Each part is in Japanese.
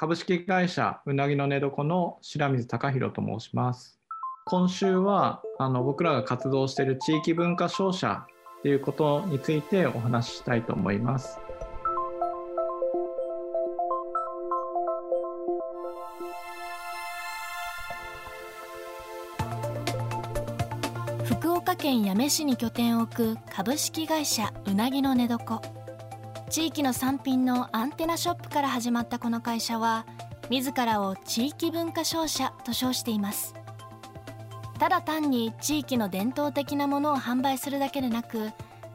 株式会社うなぎの寝床の白水貴弘と申します。今週はあの僕らが活動している地域文化商社っていうことについてお話ししたいと思います。福岡県八女市に拠点を置く株式会社うなぎの寝床。地域の産品のアンテナショップから始まったこの会社は自らを地域文化商社と称しています。ただ単に地域の伝統的なものを販売するだけでなく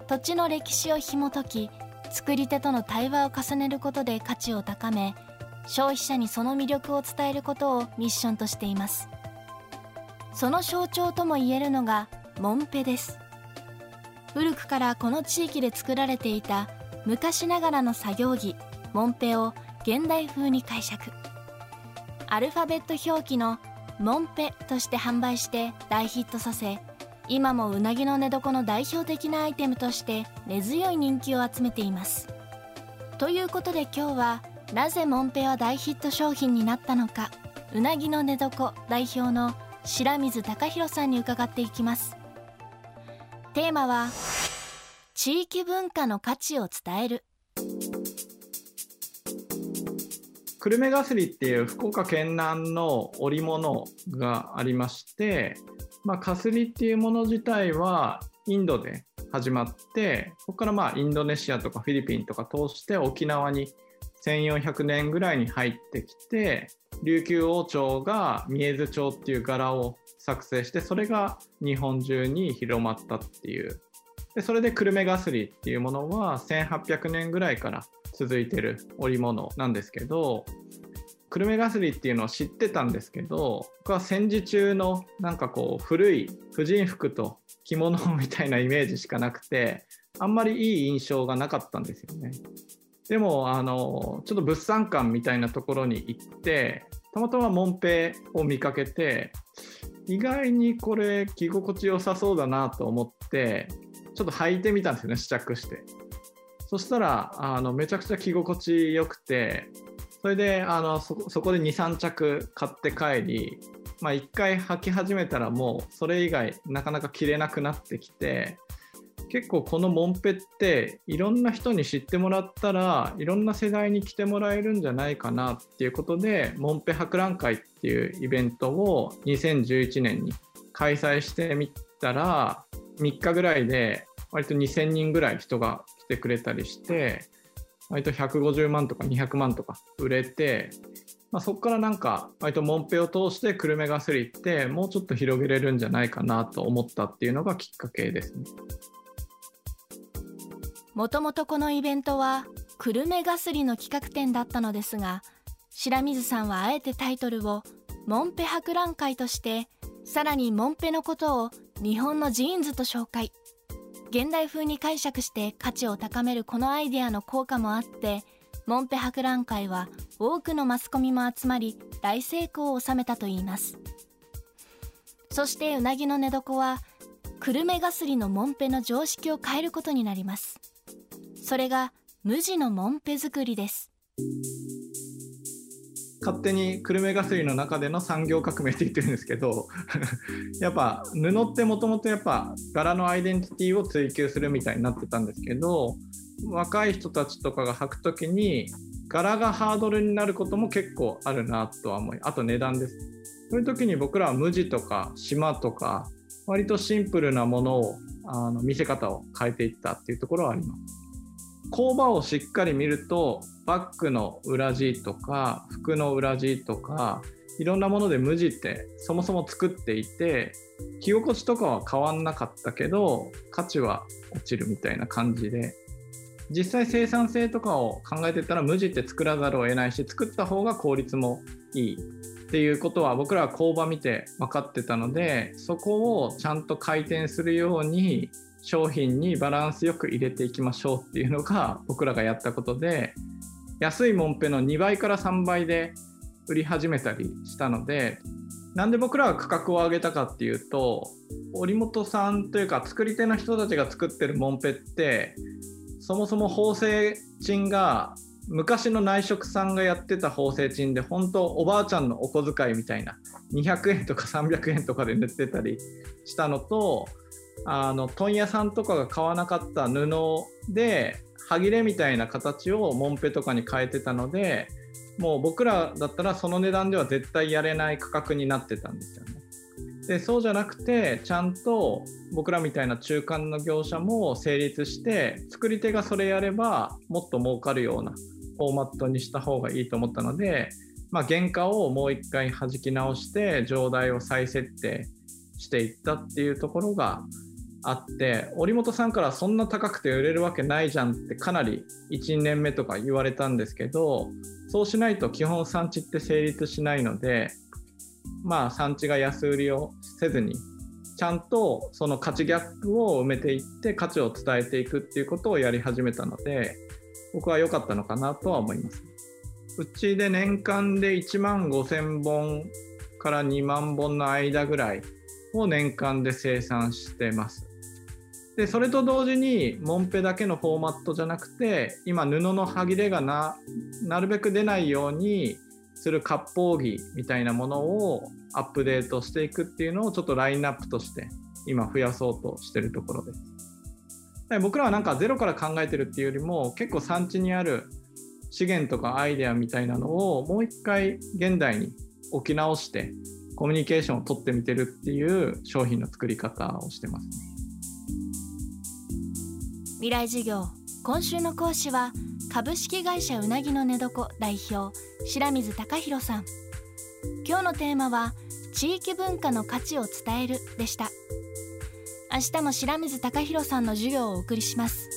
土地の歴史を紐解き作り手との対話を重ねることで価値を高め消費者にその魅力を伝えることをミッションとしています。その象徴ともいえるのがモンペです。古くからこの地域で作られていた昔ながらの作業着モンペを現代風に解釈。アルファベット表記のモンペとして販売して大ヒットさせ今もうなぎの寝床の代表的なアイテムとして根強い人気を集めています。ということで今日はなぜモンペは大ヒット商品になったのかうなぎの寝床代表の白水貴弘さんに伺っていきます。テーマは地域文化の価値を伝える。久留米がすりっていう福岡県南の織物がありまして、まあ、かすりっていうもの自体はインドで始まってそこからまあインドネシアとかフィリピンとか通して沖縄に1400年ぐらいに入ってきて琉球王朝が三重津町っていう柄を作成してそれが日本中に広まったっていうでそれで久留米がすりっていうものは1800年ぐらいから続いてる織物なんですけど久留米がすりっていうのを知ってたんですけど僕は戦時中のなんかこう古い婦人服と着物みたいなイメージしかなくてあんまりいい印象がなかったんですよね。でもあのちょっと物産館みたいなところに行ってたまたまモンペを見かけて意外にこれ着心地良さそうだなと思ってちょっと履いてみたんですよね試着して。そしたらあのめちゃくちゃ着心地よくてそれであのそこで23着買って帰り、まあ、1回履き始めたらもうそれ以外なかなか着れなくなってきて結構このモンペっていろんな人に知ってもらったらいろんな世代に来てもらえるんじゃないかなっていうことでモンペ博覧会っていうイベントを2011年に開催してみたら3日ぐらいで割と2000人ぐらい人が来てくれたりして割と150万とか200万とか売れて、まあ、そこからなんか割とモンペを通して久留米ガスリってもうちょっと広げれるんじゃないかなと思ったっていうのがきっかけですね。もともとこのイベントは久留米ガスリの企画展だったのですが白水さんはあえてタイトルをモンペ博覧会としてさらにモンペのことを日本のジーンズと紹介。現代風に解釈して価値を高めるこのアイデアの効果もあってモンペ博覧会は多くのマスコミも集まり大成功を収めたといいます。そしてうなぎの寝床は久留米がすりのモンペの常識を変えることになります。それが無地のモンペ作りです。勝手に久留米がすりの中での産業革命って言ってるんですけど やっぱ布ってもともとやっぱ柄のアイデンティティを追求するみたいになってたんですけど若い人たちとかが履く時に柄がハードルになることも結構あるなとは思いあと値段です。そういう時に僕らは無地とか島とか割とシンプルなものをあの見せ方を変えていったっていうところはあります。工場をしっかり見るとバッグの裏地とか服の裏地とかいろんなもので無地ってそもそも作っていて着心地とかは変わんなかったけど価値は落ちるみたいな感じで。実際生産性とかを考えてたら無地って作らざるを得ないし作った方が効率もいい。っていうことは僕らは工場見て分かってたのでそこをちゃんと回転するように商品にバランスよく入れていきましょうっていうのが僕らがやったことで安いもんぺの2倍から3倍で売り始めたりしたのでなんで僕らが価格を上げたかっていうと織本さんというか作り手の人たちが作ってるもんぺってそもそも縫製賃が昔の内職さんがやってた縫製賃で本当おばあちゃんのお小遣いみたいな200円とか300円とかで塗ってたりしたのとあの問屋さんとかが買わなかった布で歯切れみたいな形をモンペとかに変えてたのでもう僕らだったらその値段では絶対やれない価格になってたんですよね。でそうじゃなくてちゃんと僕らみたいな中間の業者も成立して作り手がそれやればもっと儲かるようなフォーマットにした方がいいと思ったので、まあ、原価をもう一回弾き直して上代を再設定していったっていうところがあって織本さんからそんな高くて売れるわけないじゃんってかなり1年目とか言われたんですけどそうしないと基本産地って成立しないのでまあ産地が安売りをせずにちゃんとその価値ギャップを埋めていって価値を伝えていくっていうことをやり始めたので僕は良かったのかなとは思います。うちで年間で1万5000本から2万本の間ぐらいを年間で生産してます。でそれと同時にモンペだけのフォーマットじゃなくて今布の歯切れがななるべく出ないようにする割烹着みたいなものをアップデートしていくっていうのをちょっとラインナップとして今増やそうとしてるところです。僕らはなんかゼロから考えてるっていうよりも結構産地にある資源とかアイデアみたいなのをもう一回現代に置き直してコミュニケーションを取ってみてるっていう商品の作り方をしてますね、未来授業今週の講師は株式会社うなぎの寝床代表白水貴弘さん。今日のテーマは地域文化の価値を伝えるでした。明日も白水貴弘さんの授業をお送りします。